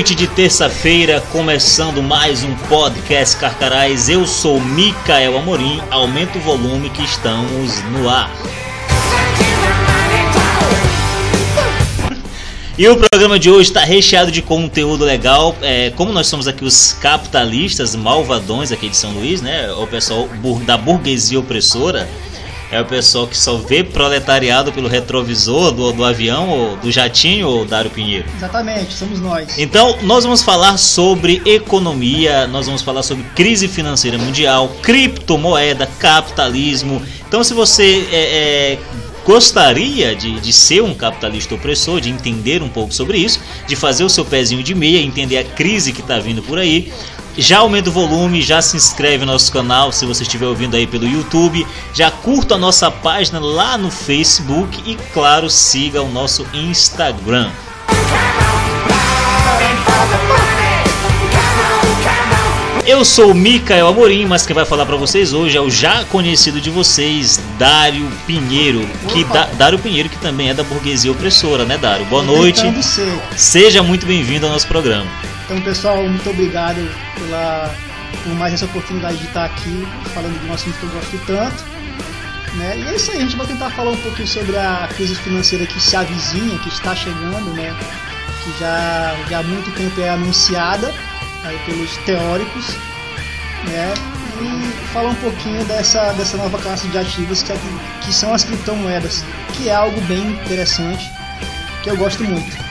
Noite de terça-feira, começando mais um podcast Carcarás. Eu sou Micael Amorim. Aumenta o volume que estamos no ar. E o programa de hoje está recheado de conteúdo legal. É, como nós somos aqui os capitalistas malvadões aqui de São Luís, né? O pessoal da burguesia opressora. É o pessoal que só vê proletariado pelo retrovisor do, do avião ou do jatinho ou Dário Pinheiro. Exatamente, somos nós. Então, nós vamos falar sobre economia, nós vamos falar sobre crise financeira mundial, criptomoeda, capitalismo. Então, se você é, é, gostaria de, de ser um capitalista opressor, de entender um pouco sobre isso, de fazer o seu pezinho de meia, entender a crise que está vindo por aí, já aumenta o volume, já se inscreve no nosso canal se você estiver ouvindo aí pelo YouTube, já curta a nossa página lá no Facebook e claro, siga o nosso Instagram. Eu sou o Micael Amorim, mas quem vai falar para vocês hoje é o já conhecido de vocês, Dário Pinheiro. Que da, Dário Pinheiro, que também é da burguesia opressora, né, Dário? Boa noite. Seja muito bem-vindo ao nosso programa. Então, pessoal, muito obrigado pela, por mais essa oportunidade de estar aqui falando de um assunto que eu gosto tanto. Né? E é isso aí, a gente vai tentar falar um pouquinho sobre a crise financeira que se avizinha, que está chegando, né? que já, já há muito tempo é anunciada aí pelos teóricos, né? E falar um pouquinho dessa, dessa nova classe de ativos que, é, que são as criptomoedas, que é algo bem interessante, que eu gosto muito.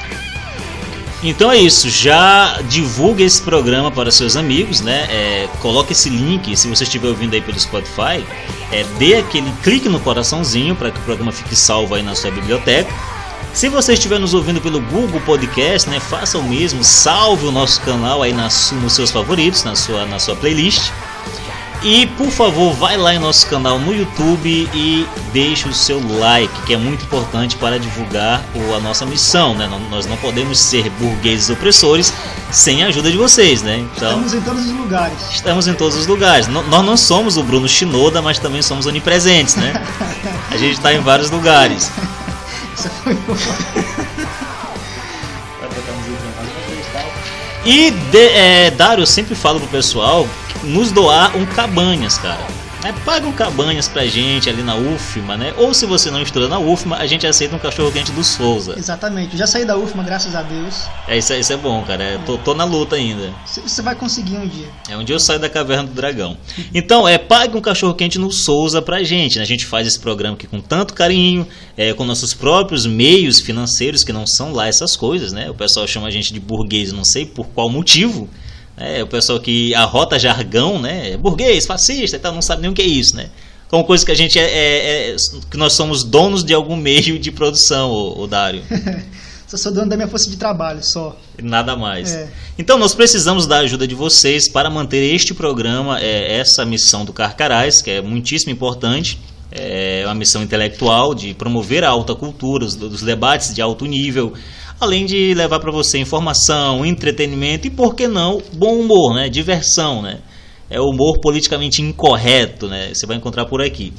Então é isso, já divulgue esse programa para seus amigos, né? É, coloque esse link, se você estiver ouvindo aí pelo Spotify, é, dê aquele clique no coraçãozinho para que o programa fique salvo aí na sua biblioteca. Se você estiver nos ouvindo pelo Google Podcast, né, faça o mesmo, salve o nosso canal aí nas, nos seus favoritos, na sua, na sua playlist. E por favor, vai lá em nosso canal no YouTube e deixe o seu like, que é muito importante para divulgar a nossa missão, né? Nós não podemos ser burgueses opressores sem a ajuda de vocês, né? Então, estamos em todos os lugares. Estamos em todos os lugares. Nós não somos o Bruno Shinoda, mas também somos onipresentes, né? A gente está em vários lugares. E de, é, eu sempre falo pro pessoal nos doar um cabanhas, cara. É, paga um cabanhas pra gente ali na UFMA, né? Ou se você não estuda na UFMA, a gente aceita um cachorro quente do Souza. Exatamente, já saí da UFMA, graças a Deus. É, isso, isso é bom, cara. É, tô, tô, na luta ainda. Você vai conseguir um dia. É, um dia eu saio da caverna do dragão. Então, é, pague um cachorro quente no Souza pra gente, né? A gente faz esse programa aqui com tanto carinho, é, com nossos próprios meios financeiros, que não são lá essas coisas, né? O pessoal chama a gente de burguês, não sei por qual motivo. É, o pessoal que arrota jargão, né? Burguês, fascista e tal, não sabe nem o que é isso, né? Como coisa que a gente é, é, é que nós somos donos de algum meio de produção, o, o Dário. só sou dono da minha força de trabalho, só. Nada mais. É. Então nós precisamos da ajuda de vocês para manter este programa, é, essa missão do Carcarás, que é muitíssimo importante. É uma missão intelectual de promover a alta cultura, os, os debates de alto nível, além de levar para você informação, entretenimento e, por que não, bom humor, né? diversão. Né? É humor politicamente incorreto, né? você vai encontrar por aqui.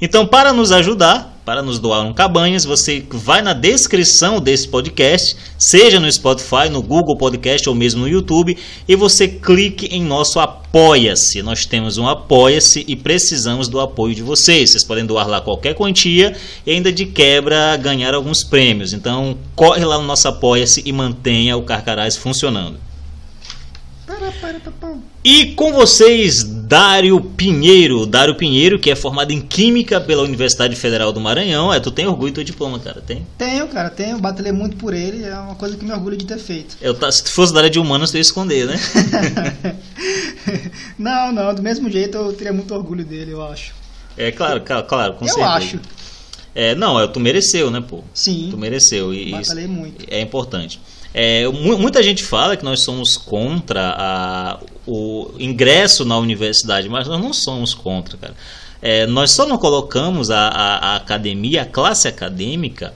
Então, para nos ajudar, para nos doar um cabanhas, você vai na descrição desse podcast, seja no Spotify, no Google Podcast ou mesmo no YouTube, e você clique em nosso Apoia-se. Nós temos um Apoia-se e precisamos do apoio de vocês. Vocês podem doar lá qualquer quantia e ainda de quebra ganhar alguns prêmios. Então, corre lá no nosso Apoia-se e mantenha o Carcarás funcionando. E com vocês, Dário Pinheiro. Dário Pinheiro, que é formado em Química pela Universidade Federal do Maranhão. É, tu tem orgulho do teu diploma, cara? Tem? Tenho, cara, tenho. Batalhei muito por ele. É uma coisa que me orgulho de ter feito. Eu, se tu fosse da área de humanos, tu ia esconder, né? não, não. Do mesmo jeito, eu teria muito orgulho dele, eu acho. É, claro, claro, com eu certeza. Eu acho. É, não, é, tu mereceu, né, pô? Sim. Tu mereceu. E Batalhei muito. É importante. É, muita gente fala que nós somos contra a, o ingresso na universidade, mas nós não somos contra, cara. É, nós só não colocamos a, a, a, academia, a classe acadêmica,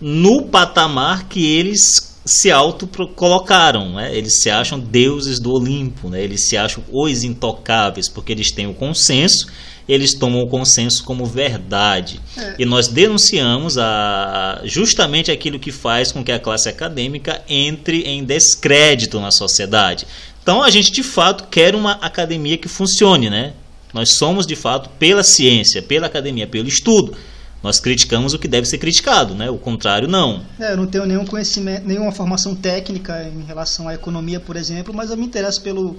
no patamar que eles se auto-colocaram, né? eles se acham deuses do Olimpo, né? eles se acham os intocáveis, porque eles têm o consenso, eles tomam o consenso como verdade. É. E nós denunciamos a, justamente aquilo que faz com que a classe acadêmica entre em descrédito na sociedade. Então a gente de fato quer uma academia que funcione, né? Nós somos de fato pela ciência, pela academia, pelo estudo nós criticamos o que deve ser criticado, né? O contrário não. É, eu não tenho nenhum conhecimento, nenhuma formação técnica em relação à economia, por exemplo, mas eu me interesso pelo,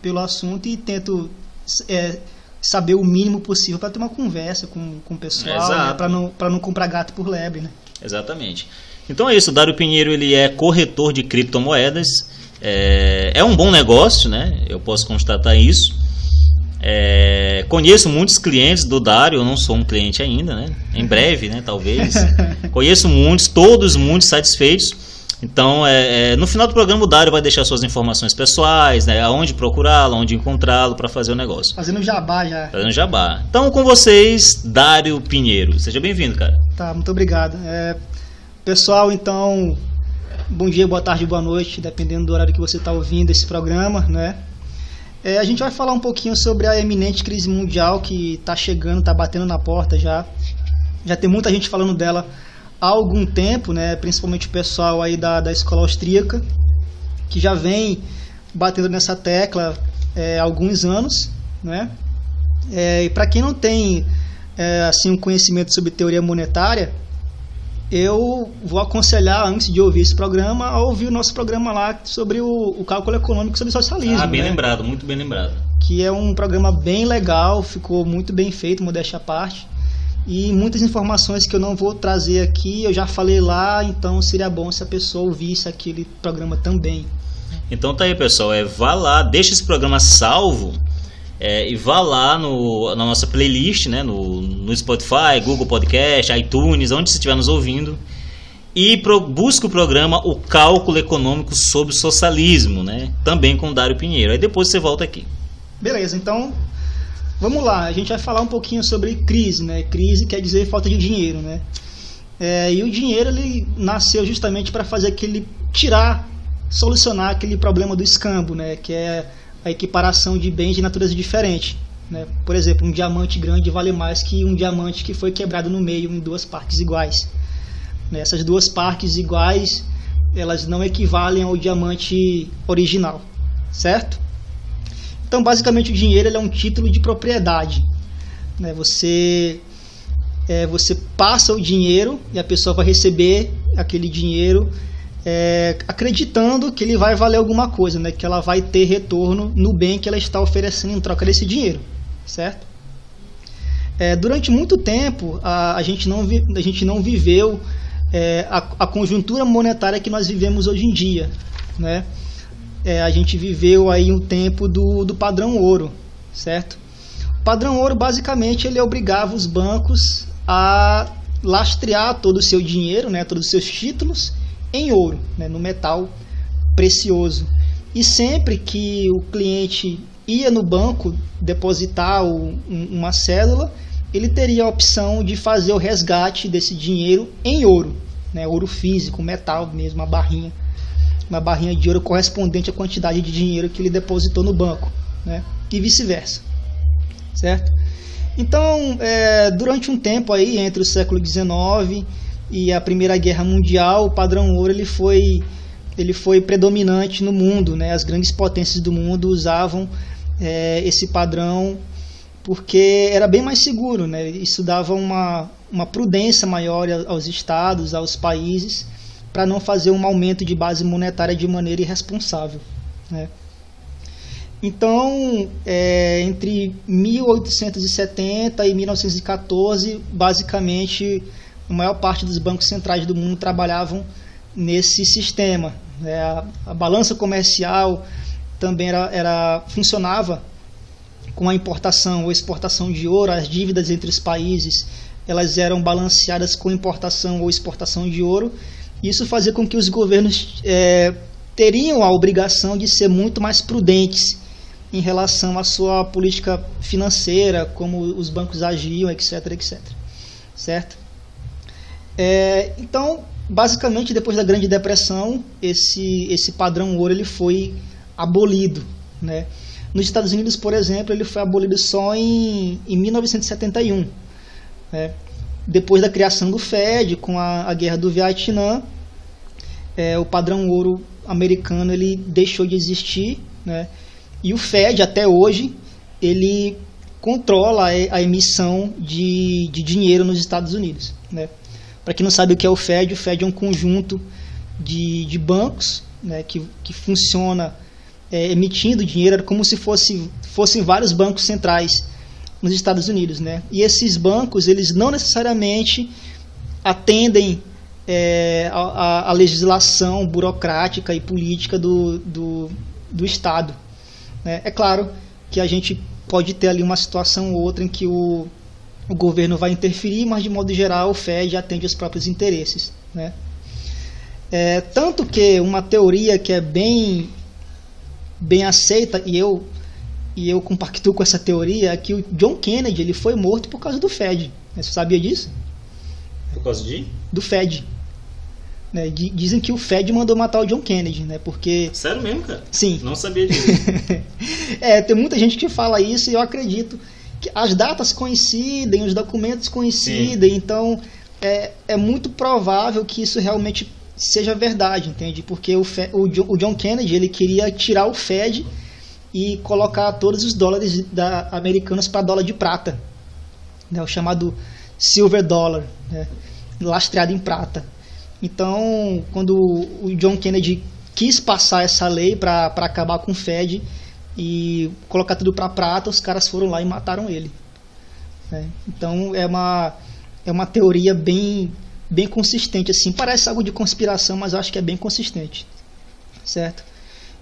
pelo assunto e tento é, saber o mínimo possível para ter uma conversa com, com o pessoal, né? para não, não comprar gato por lebre, né? Exatamente. Então é isso, o Dário Pinheiro ele é corretor de criptomoedas, é, é um bom negócio, né? Eu posso constatar isso. É, conheço muitos clientes do Dário, eu não sou um cliente ainda, né? Em breve, né? Talvez. conheço muitos, todos muito satisfeitos. Então, é, é, no final do programa, o Dário vai deixar suas informações pessoais, né? Aonde procurá-lo, onde encontrá-lo para fazer o negócio. Fazendo jabá já. Fazendo jabá. Então, com vocês, Dário Pinheiro. Seja bem-vindo, cara. Tá, muito obrigado. É, pessoal, então, bom dia, boa tarde, boa noite, dependendo do horário que você está ouvindo esse programa, né? É, a gente vai falar um pouquinho sobre a eminente crise mundial que está chegando, está batendo na porta já. Já tem muita gente falando dela há algum tempo, né? principalmente o pessoal aí da, da escola austríaca, que já vem batendo nessa tecla é, há alguns anos. Né? É, e para quem não tem é, assim um conhecimento sobre teoria monetária, eu vou aconselhar, antes de ouvir esse programa, a ouvir o nosso programa lá sobre o, o cálculo econômico sobre socialismo. Ah, bem né? lembrado, muito bem lembrado. Que é um programa bem legal, ficou muito bem feito, modéstia à parte. E muitas informações que eu não vou trazer aqui, eu já falei lá, então seria bom se a pessoa ouvisse aquele programa também. Então tá aí, pessoal, é, vá lá, deixa esse programa salvo é, e vá lá no, na nossa playlist, né, no, no Spotify, Google Podcast, iTunes, onde você estiver nos ouvindo, e pro, busque o programa O Cálculo Econômico sobre o Socialismo, né, também com Dário Pinheiro. Aí depois você volta aqui. Beleza, então vamos lá. A gente vai falar um pouquinho sobre crise, né? Crise quer dizer falta de dinheiro, né? É, e o dinheiro ele nasceu justamente para fazer aquele tirar, solucionar aquele problema do escambo, né? Que é a equiparação de bens de natureza diferente. Né? Por exemplo, um diamante grande vale mais que um diamante que foi quebrado no meio em duas partes iguais. Né? Essas duas partes iguais elas não equivalem ao diamante original, certo? Então, basicamente, o dinheiro é um título de propriedade. Né? Você é, você passa o dinheiro e a pessoa vai receber aquele dinheiro é, acreditando que ele vai valer alguma coisa, né? que ela vai ter retorno no bem que ela está oferecendo em troca desse dinheiro, certo? É, durante muito tempo a, a, gente, não vi, a gente não viveu é, a, a, conjuntura monetária que nós vivemos hoje em dia, né? É, a gente viveu aí um tempo do, do padrão ouro, certo? O padrão ouro basicamente ele obrigava os bancos a lastrear todo o seu dinheiro, né, todos os seus títulos em ouro, né, no metal precioso. E sempre que o cliente ia no banco depositar o, um, uma cédula, ele teria a opção de fazer o resgate desse dinheiro em ouro, né, ouro físico, metal mesmo, uma barrinha, uma barrinha de ouro correspondente à quantidade de dinheiro que ele depositou no banco, né, e vice-versa, certo? Então, é, durante um tempo aí entre o século XIX e a Primeira Guerra Mundial, o padrão ouro ele foi, ele foi predominante no mundo. Né? As grandes potências do mundo usavam é, esse padrão porque era bem mais seguro. Né? Isso dava uma, uma prudência maior aos estados, aos países, para não fazer um aumento de base monetária de maneira irresponsável. Né? Então, é, entre 1870 e 1914, basicamente a maior parte dos bancos centrais do mundo trabalhavam nesse sistema. É, a, a, balança comercial também era, era, funcionava com a importação ou exportação de ouro, as dívidas entre os países elas eram balanceadas com importação ou exportação de ouro. Isso fazia com que os governos é, teriam a obrigação de ser muito mais prudentes em relação à sua política financeira, como os bancos agiam, etc, etc. Certo? É, então, basicamente depois da Grande Depressão, esse, esse padrão ouro ele foi abolido. Né? Nos Estados Unidos, por exemplo, ele foi abolido só em, em 1971. Né? Depois da criação do Fed, com a, a guerra do Vietnã, é, o padrão ouro americano ele deixou de existir. Né? E o Fed, até hoje, ele controla a emissão de, de dinheiro nos Estados Unidos. Né? Para quem não sabe o que é o Fed, o Fed é um conjunto de, de bancos né, que, que funciona é, emitindo dinheiro como se fosse, fossem vários bancos centrais nos Estados Unidos. Né? E esses bancos, eles não necessariamente atendem é, a, a, legislação burocrática e política do, do, do Estado. Né? É claro que a gente pode ter ali uma situação ou outra em que o, o governo vai interferir, mas de modo geral o FED atende os próprios interesses. Né? É, tanto que uma teoria que é bem, bem aceita, e eu, e eu compactuo com essa teoria, é que o John Kennedy ele foi morto por causa do FED. Você sabia disso? Por causa de? Do FED. Né, dizem que o Fed mandou matar o John Kennedy, né? Porque. Sério mesmo, cara? Sim. Não sabia disso. é, tem muita gente que fala isso e eu acredito as datas coincidem, os documentos coincidem, Sim. então é, é muito provável que isso realmente seja verdade, entende? Porque o, Fed, o, John, o John Kennedy ele queria tirar o Fed e colocar todos os dólares da, americanos para dólar de prata, né? o chamado silver dollar, né? lastreado em prata. Então, quando o John Kennedy quis passar essa lei para acabar com o Fed e colocar tudo para prata, os caras foram lá e mataram ele. Né? Então, é uma, é uma teoria bem, bem consistente. assim Parece algo de conspiração, mas acho que é bem consistente. Certo?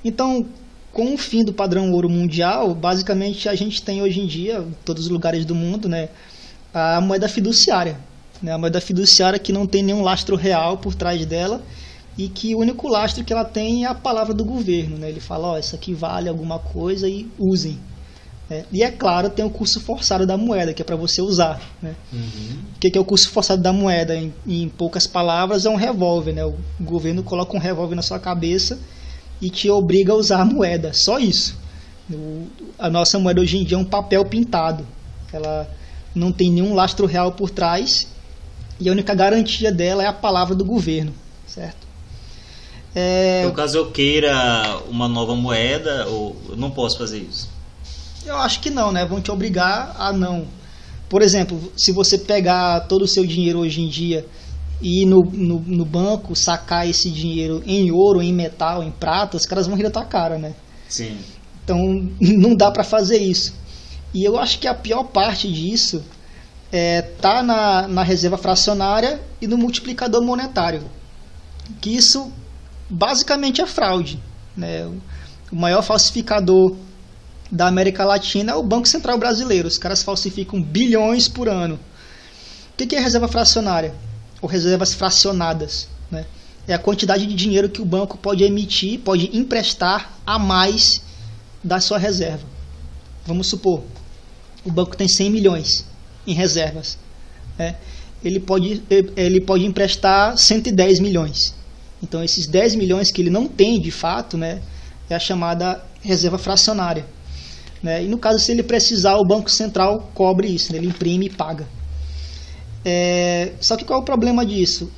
Então, com o fim do padrão ouro mundial, basicamente a gente tem hoje em dia, em todos os lugares do mundo, né, a moeda fiduciária né, a moeda fiduciária que não tem nenhum lastro real por trás dela e que o único lastro que ela tem é a palavra do governo. Né? Ele fala, ó, oh, isso aqui vale alguma coisa e usem. É, e é claro, tem o curso forçado da moeda, que é para você usar. Né? Uhum. O que é o curso forçado da moeda? Em, em, poucas palavras, é um revólver. Né? O governo coloca um revólver na sua cabeça e te obriga a usar a moeda. Só isso. O, a nossa moeda hoje em dia é um papel pintado. Ela não tem nenhum lastro real por trás e a única garantia dela é a palavra do governo, certo? É... No caso eu queira uma nova moeda, ou eu não posso fazer isso? Eu acho que não, né? Vão te obrigar a não. Por exemplo, se você pegar todo o seu dinheiro hoje em dia e ir no, no, no banco sacar esse dinheiro em ouro, em metal, em prata, os caras vão rir da tua cara, né? Sim. Então não dá para fazer isso. E eu acho que a pior parte disso é, tá na, na reserva fracionária e no multiplicador monetário. Que isso basicamente é fraude. Né? O maior falsificador da América Latina é o Banco Central Brasileiro. Os caras falsificam bilhões por ano. O que é reserva fracionária? Ou reservas fracionadas? Né? É a quantidade de dinheiro que o banco pode emitir, pode emprestar a mais da sua reserva. Vamos supor, o banco tem 100 milhões em reservas. Né? Ele, pode, ele pode emprestar 110 milhões. Então, esses 10 milhões que ele não tem de fato né, é a chamada reserva fracionária. Né? E no caso, se ele precisar, o Banco Central cobre isso, né? ele imprime e paga. É, só que qual é o problema disso?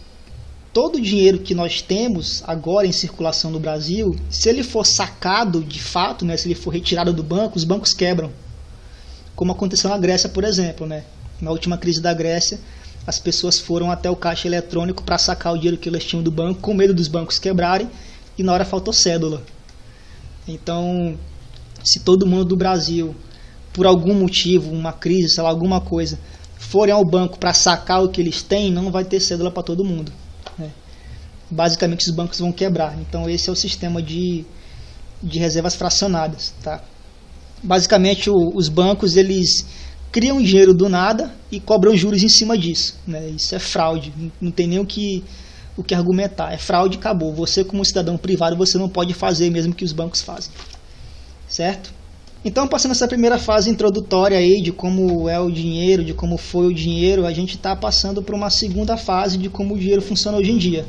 Todo o dinheiro que nós temos agora em circulação no Brasil, se ele for sacado de fato, né, se ele for retirado do banco, os bancos quebram. Como aconteceu na Grécia, por exemplo. Né? Na última crise da Grécia, as pessoas foram até o caixa eletrônico para sacar o dinheiro que elas tinham do banco, com medo dos bancos quebrarem, e na hora faltou cédula. Então, se todo mundo do Brasil, por algum motivo, uma crise, sei lá, alguma coisa, forem ao banco para sacar o que eles têm, não vai ter cédula para todo mundo. Né? Basicamente, os bancos vão quebrar. Então, esse é o sistema de, de reservas fracionadas. Tá? Basicamente, o, os bancos eles criam dinheiro do nada e cobram juros em cima disso. Né? Isso é fraude, não tem nem o que, o que argumentar. É fraude acabou. Você, como cidadão privado, você não pode fazer mesmo que os bancos fazem. Certo? Então, passando essa primeira fase introdutória aí de como é o dinheiro, de como foi o dinheiro, a gente está passando para uma segunda fase de como o dinheiro funciona hoje em dia.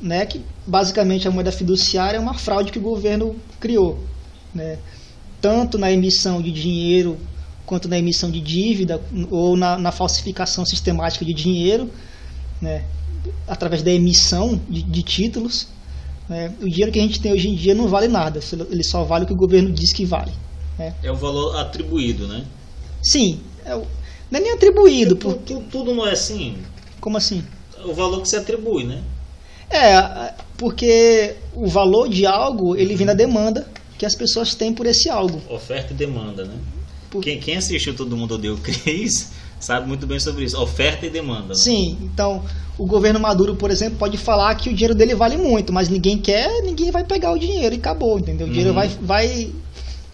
Né? Que basicamente a moeda fiduciária é uma fraude que o governo criou. Né? Tanto na emissão de dinheiro quanto na emissão de dívida ou na, na falsificação sistemática de dinheiro, né? através da emissão de, de títulos. Né? O dinheiro que a gente tem hoje em dia não vale nada, ele só vale o que o governo diz que vale. É, é o valor atribuído, né? Sim. É o, não é nem atribuído. Por... Tudo, tudo não é assim. Como assim? O valor que se atribui, né? É, porque o valor de algo ele vem da demanda que as pessoas têm por esse algo. Oferta e demanda, né? Quem, quem assistiu Todo Mundo Odeia o Cris sabe muito bem sobre isso. Oferta e demanda. Né? Sim, então o governo Maduro, por exemplo, pode falar que o dinheiro dele vale muito, mas ninguém quer, ninguém vai pegar o dinheiro e acabou, entendeu? O dinheiro uhum. vai, vai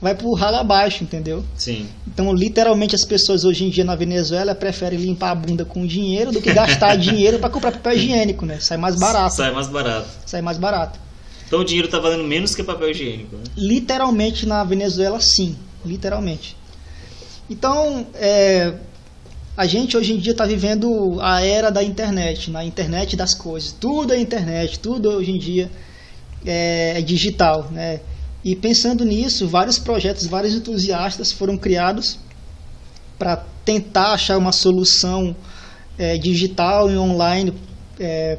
vai pro ralo abaixo, entendeu? Sim. Então, literalmente, as pessoas hoje em dia na Venezuela preferem limpar a bunda com dinheiro do que gastar dinheiro para comprar papel higiênico, né? Sai mais barato. Sai mais barato. Sai mais barato. Então o dinheiro tá valendo menos que papel higiênico, né? Literalmente na Venezuela, sim. Literalmente. Então, é, a gente hoje em dia está vivendo a era da internet, na internet das coisas. Tudo é internet, tudo hoje em dia é, é digital, né? E pensando nisso, vários projetos, vários entusiastas foram criados para tentar achar uma solução é, digital e online é,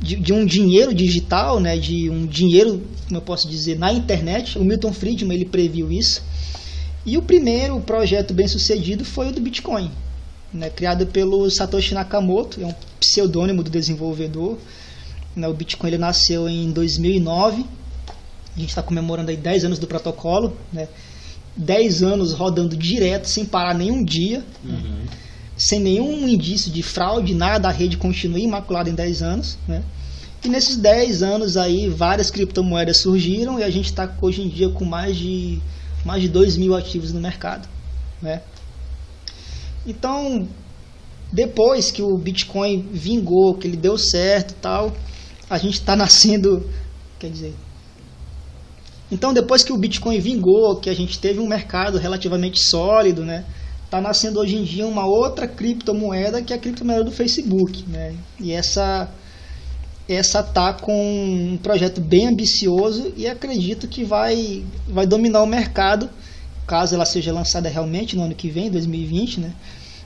de, de, um dinheiro digital, né, de um dinheiro, como eu posso dizer, na internet. O Milton Friedman ele previu isso. E o primeiro projeto bem sucedido foi o do Bitcoin, né, criado pelo Satoshi Nakamoto, é um pseudônimo do desenvolvedor. Né, o Bitcoin ele nasceu em 2009 a gente está comemorando aí 10 anos do protocolo, né? 10 anos rodando direto, sem parar nenhum dia, uhum. né? sem nenhum indício de fraude, nada, a rede continua imaculada em 10 anos. Né? E nesses 10 anos aí, várias criptomoedas surgiram e a gente está hoje em dia com mais de, mais de 2 mil ativos no mercado. Né? Então, depois que o Bitcoin vingou, que ele deu certo tal, a gente está nascendo, quer dizer, então, depois que o Bitcoin vingou, que a gente teve um mercado relativamente sólido, né? Está nascendo hoje em dia uma outra criptomoeda que é a criptomoeda do Facebook, né? E essa essa tá com um projeto bem ambicioso e acredito que vai vai dominar o mercado caso ela seja lançada realmente no ano que vem, 2020, né?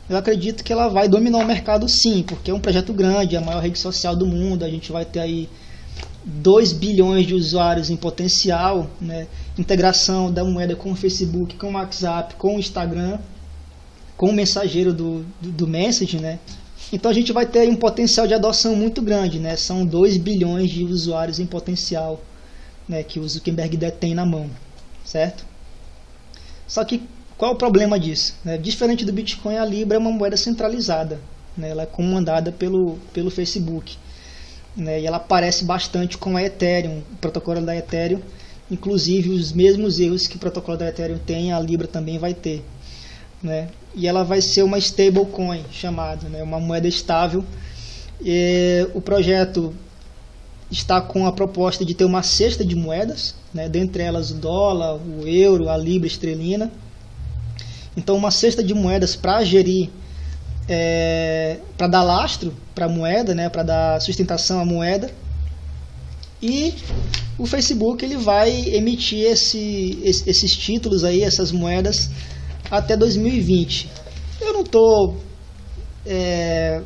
Eu acredito que ela vai dominar o mercado sim, porque é um projeto grande, é a maior rede social do mundo, a gente vai ter aí 2 bilhões de usuários em potencial, né? integração da moeda com o Facebook, com o WhatsApp, com o Instagram, com o mensageiro do, do, do Message, né? Então a gente vai ter um potencial de adoção muito grande, né? São 2 bilhões de usuários em potencial né, que o Zuckerberg detém na mão, certo? Só que qual é o problema disso? Né? Diferente do Bitcoin, a Libra é uma moeda centralizada, né? ela é comandada pelo, pelo Facebook né, e ela parece bastante com a Ethereum, o protocolo da Ethereum, inclusive os mesmos erros que o protocolo da Ethereum tem, a Libra também vai ter. Né? E ela vai ser uma stablecoin chamada, né, uma moeda estável. E o projeto está com a proposta de ter uma cesta de moedas, né, dentre elas o dólar, o euro, a libra estrelina. Então, uma cesta de moedas para gerir é, para dar lastro para a moeda, né, para dar sustentação à moeda. E o Facebook ele vai emitir esse, esses títulos aí, essas moedas até 2020. Eu não estou é,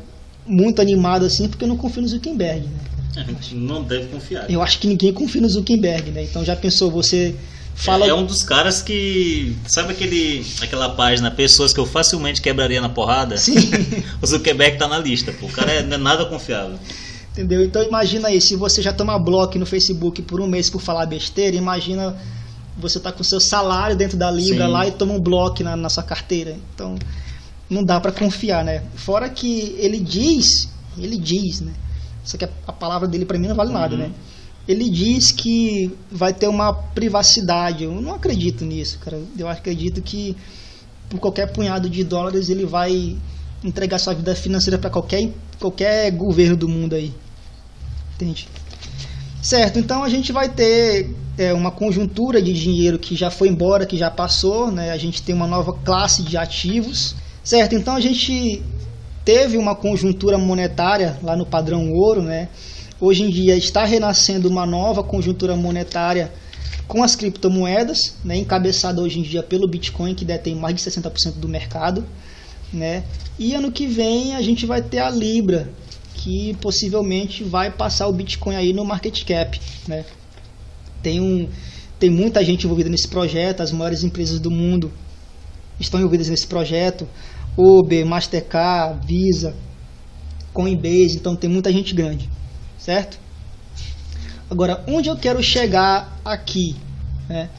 muito animado assim porque eu não confio no Zuckerberg. Né? Não deve confiar. Eu acho que ninguém confia no Zuckerberg, né? Então já pensou você Fala... É um dos caras que. Sabe aquele, aquela página, pessoas que eu facilmente quebraria na porrada? Sim. o Zuckerberg tá na lista, pô. O cara é, não é nada confiável. Entendeu? Então imagina aí, se você já toma bloco no Facebook por um mês por falar besteira, imagina você tá com seu salário dentro da Libra Sim. lá e toma um bloco na, na sua carteira. Então não dá para confiar, né? Fora que ele diz, ele diz, né? Só que a, a palavra dele para mim não vale uhum. nada, né? ele diz que vai ter uma privacidade. Eu não acredito nisso, cara. Eu acredito que por qualquer punhado de dólares ele vai entregar sua vida financeira para qualquer, qualquer governo do mundo aí. Entende? Certo, então a gente vai ter é, uma conjuntura de dinheiro que já foi embora, que já passou, né? a gente tem uma nova classe de ativos, certo? Então a gente teve uma conjuntura monetária lá no padrão ouro, né? hoje em dia está renascendo uma nova conjuntura monetária com as criptomoedas, né? encabeçada hoje em dia pelo Bitcoin, que detém mais de 60% do mercado. Né? E ano que vem a gente vai ter a Libra, que possivelmente vai passar o Bitcoin aí no market cap. Né? Tem, um, tem muita gente envolvida nesse projeto, as maiores empresas do mundo estão envolvidas nesse projeto. Uber, Mastercard, Visa, Coinbase, então tem muita gente grande, certo? Agora, onde eu quero chegar aqui? Né?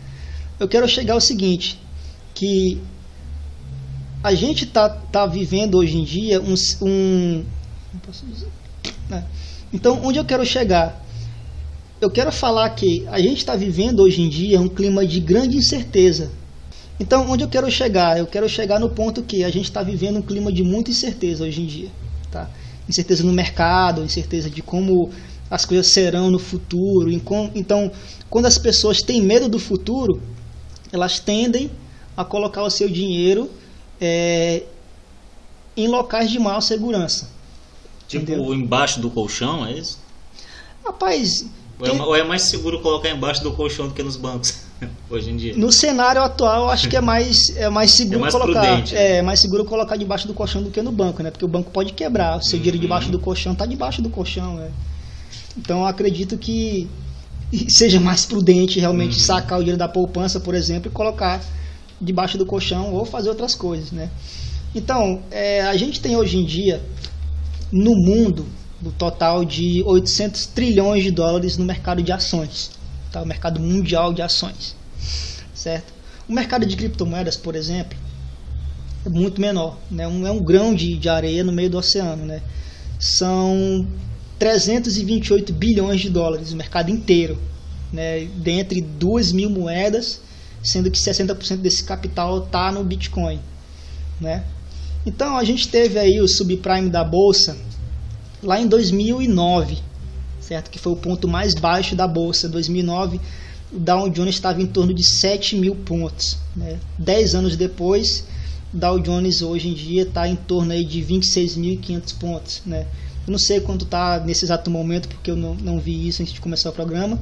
Eu quero chegar ao seguinte, que a gente tá, tá vivendo hoje em dia um, um né? então onde eu quero chegar? Eu quero falar que a gente está vivendo hoje em dia um clima de grande incerteza. Então onde eu quero chegar? Eu quero chegar no ponto que a gente está vivendo um clima de muita incerteza hoje em dia tá? Incerteza no mercado incerteza de como as coisas serão no futuro. Então quando as pessoas têm medo do futuro elas tendem a colocar o seu dinheiro é, em locais de maior segurança. Tipo entendeu? embaixo do colchão, é isso? Rapaz. Ou é, ou é, mais seguro colocar embaixo do colchão do que nos bancos, hoje em dia? No cenário atual, acho que é mais, é mais seguro é mais colocar. Prudente, é, é mais seguro colocar debaixo do colchão do que no banco, né? Porque o banco pode quebrar. O seu uhum. dinheiro debaixo do colchão está debaixo do colchão. Né? Então eu acredito que seja mais prudente realmente uhum. sacar o dinheiro da poupança, por exemplo, e colocar debaixo do colchão ou fazer outras coisas, né? Então, é, a gente tem hoje em dia no mundo o total de 800 trilhões de dólares no mercado de ações, tá? O mercado mundial de ações, certo? O mercado de criptomoedas, por exemplo, é muito menor, né? Um, é um grão de, de areia no meio do oceano, né? São 328 bilhões de dólares, o mercado inteiro, né? Dentre 2 mil moedas sendo que 60% desse capital está no Bitcoin, né? Então a gente teve aí o subprime da bolsa lá em 2009, certo? Que foi o ponto mais baixo da bolsa. 2009 o Dow Jones estava em torno de 7 mil pontos, né? 10 anos depois o Dow Jones hoje em dia está em torno aí de 26.500 pontos, né? Eu não sei quanto está nesse exato momento porque eu não, não vi isso antes de começar o programa,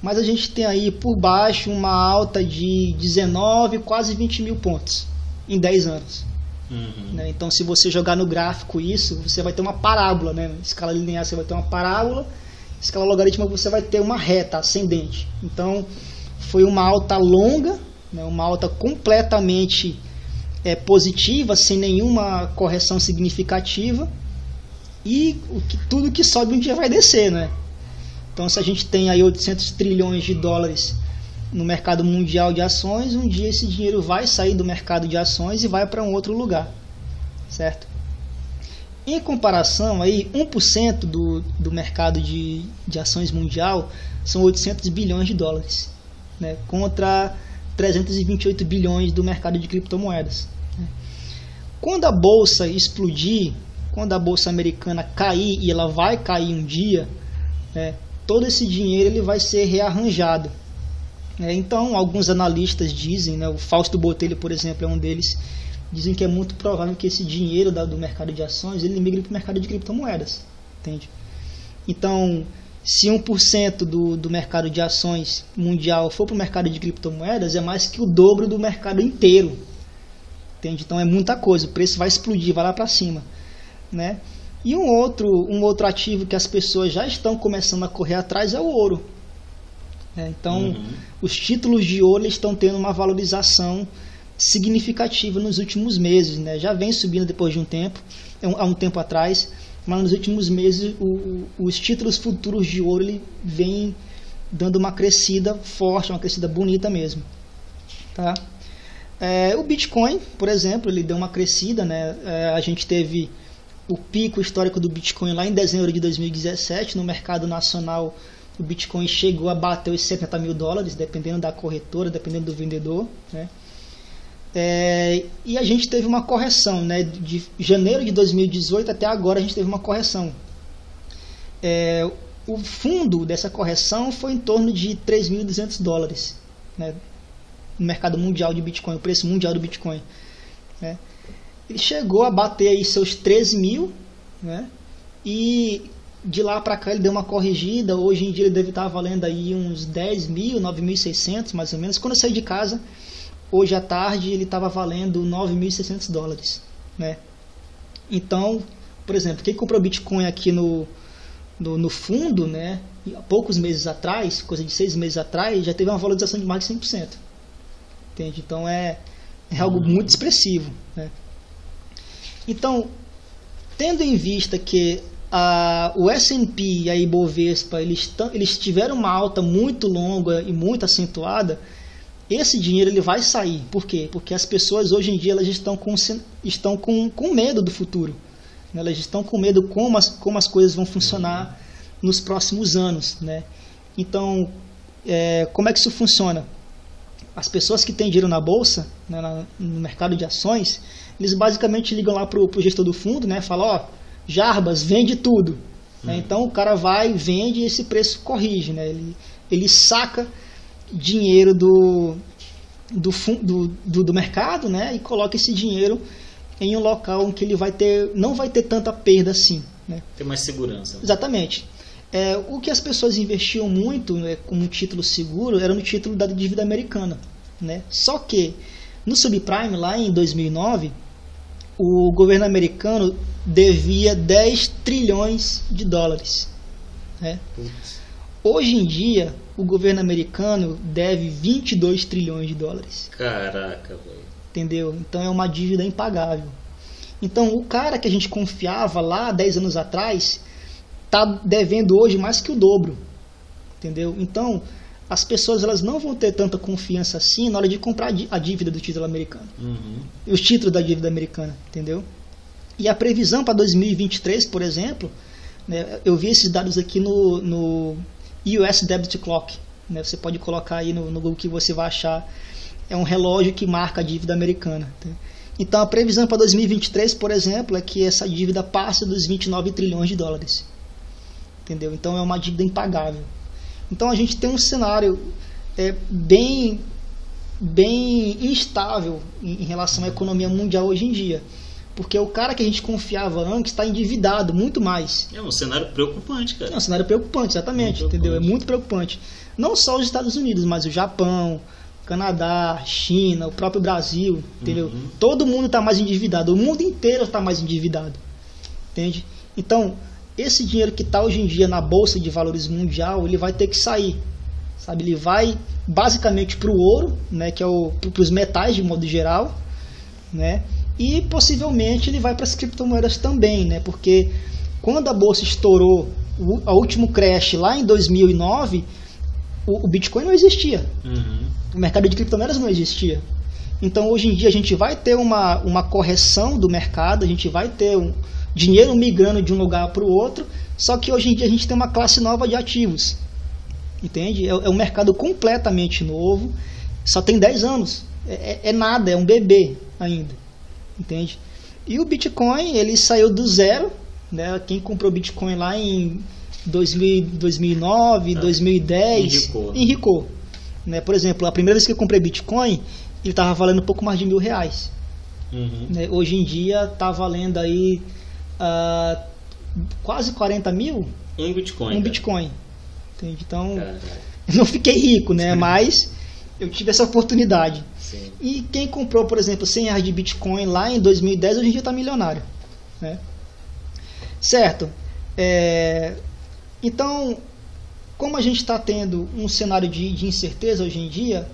mas a gente tem aí por baixo uma alta de 19, quase 20 mil pontos em 10 anos. Uhum. Né? Então, se você jogar no gráfico isso, você vai ter uma parábola, né? Escala linear você vai ter uma parábola, escala logarítmica você vai ter uma reta ascendente. Então, foi uma alta longa, né? uma alta completamente é, positiva, sem nenhuma correção significativa. E o que, tudo que sobe um dia vai descer, né? Então, se a gente tem aí 800 trilhões de dólares no mercado mundial de ações, um dia esse dinheiro vai sair do mercado de ações e vai para um outro lugar, certo? Em comparação, aí 1% do, do mercado de, de ações mundial são 800 bilhões de dólares, né? contra 328 bilhões do mercado de criptomoedas. Né? Quando a bolsa explodir, quando a bolsa americana cair, e ela vai cair um dia, né? todo esse dinheiro ele vai ser rearranjado. É, então, alguns analistas dizem, né, o Fausto Botelho, por exemplo, é um deles, dizem que é muito provável que esse dinheiro do mercado de ações ele migre para o mercado de criptomoedas. Entende? Então, se 1% do, do mercado de ações mundial for para o mercado de criptomoedas, é mais que o dobro do mercado inteiro. Entende? Então é muita coisa, o preço vai explodir, vai lá para cima. Né? E um outro, um outro ativo que as pessoas já estão começando a correr atrás é o ouro. É, então, uhum. os títulos de ouro estão tendo uma valorização significativa nos últimos meses. Né? Já vem subindo depois de um tempo, é há um tempo atrás, mas nos últimos meses o, os títulos futuros de ouro ele vem dando uma crescida forte, uma crescida bonita mesmo. Tá? É, o Bitcoin, por exemplo, ele deu uma crescida. Né? É, a gente teve o pico histórico do Bitcoin lá em dezembro de 2017. No mercado nacional, o Bitcoin chegou a bater os 70 mil dólares, dependendo da corretora, dependendo do vendedor. Né? É, e a gente teve uma correção, né? de janeiro de 2018 até agora a gente teve uma correção. É, o fundo dessa correção foi em torno de 3.200 dólares né, no mercado mundial de Bitcoin, o preço mundial do Bitcoin. Né. Ele chegou a bater aí seus 13 mil, né, e de lá para cá ele deu uma corrigida. Hoje em dia ele deve estar valendo aí uns 10 mil, 9.600 mais ou menos. Quando eu saí de casa, hoje à tarde, ele estava valendo 9.600 dólares. Né? Então, por exemplo, quem comprou Bitcoin aqui no, no, no, fundo, né, há poucos meses atrás, coisa de seis meses atrás, já teve uma valorização de mais de 100%. Entende? Então é, é algo uhum. muito expressivo. Né? Então, tendo em vista que a, o S&P e a Ibovespa eles, eles tiveram uma alta muito longa e muito acentuada, esse dinheiro ele vai sair. Por quê? Porque as pessoas hoje em dia elas estão com, estão com, com medo do futuro. Né? Elas estão com medo como as, como as coisas vão funcionar nos próximos anos. Né? Então, é, como é que isso funciona? As pessoas que têm dinheiro na bolsa, né, na, no mercado de ações, eles basicamente ligam lá para o gestor do fundo, né, falam, ó, Jarbas, vende tudo. Né? Então o cara vai, vende e esse preço corrige. Né? Ele, ele saca dinheiro do, do, do, do, do mercado né? e coloca esse dinheiro em um local em que ele vai ter, não vai ter tanta perda assim. Né? Tem mais segurança. Exatamente. É, o que as pessoas investiam muito né, como título seguro era no título da dívida americana. Né? Só que no subprime, lá em 2009, o governo americano devia 10 trilhões de dólares. Né? Hoje em dia, o governo americano deve 22 trilhões de dólares. Caraca, velho entendeu? Então é uma dívida impagável. Então o cara que a gente confiava lá 10 anos atrás está devendo hoje mais que o dobro, entendeu? Então as pessoas elas não vão ter tanta confiança assim na hora de comprar a dívida do título americano, uhum. os títulos da dívida americana, entendeu? E a previsão para 2023, por exemplo, né, eu vi esses dados aqui no, no US Debit Clock. Né, você pode colocar aí no, no Google que você vai achar é um relógio que marca a dívida americana. Tá? Então a previsão para 2023, por exemplo, é que essa dívida passe dos 29 trilhões de dólares. Entendeu? Então é uma dívida impagável. Então a gente tem um cenário é, bem, bem instável em, em relação à economia mundial hoje em dia. Porque o cara que a gente confiava antes está endividado muito mais. É um cenário preocupante, cara. É um cenário preocupante, exatamente, muito entendeu? Preocupante. É muito preocupante. Não só os Estados Unidos, mas o Japão, Canadá, China, o próprio Brasil, entendeu? Uhum. Todo mundo está mais endividado, o mundo inteiro está mais endividado, entende? Então, esse dinheiro que está hoje em dia na bolsa de valores mundial, ele vai ter que sair, sabe? Ele vai basicamente para o ouro, né? Que é o para os metais de modo geral, né? E possivelmente ele vai para as criptomoedas também, né? Porque quando a bolsa estourou, o, o último crash lá em 2009 o, o Bitcoin não existia. Uhum. O mercado de criptomoedas não existia. Então hoje em dia a gente vai ter uma, uma correção do mercado, a gente vai ter um dinheiro migrando de um lugar para o outro, só que hoje em dia a gente tem uma classe nova de ativos. Entende? É, é um mercado completamente novo, só tem 10 anos. É, é, é nada, é um bebê ainda. Entende? E o Bitcoin, ele saiu do zero, né? Quem comprou Bitcoin lá em 2000, 2009, é. 2010, enricou. enricou. Né? Por exemplo, a primeira vez que eu comprei Bitcoin, ele estava valendo um pouco mais de mil reais. Uhum. Né? Hoje em dia está valendo aí uh, quase 40 mil. Um Bitcoin. Um cara. Bitcoin. Entende? Então, Caramba. eu não fiquei rico, né? Mas eu tive essa oportunidade. Sim. E quem comprou, por exemplo, 100 reais de Bitcoin lá em 2010, hoje em dia está milionário. Né? Certo. É, então, como a gente está tendo um cenário de, de, incerteza hoje em dia,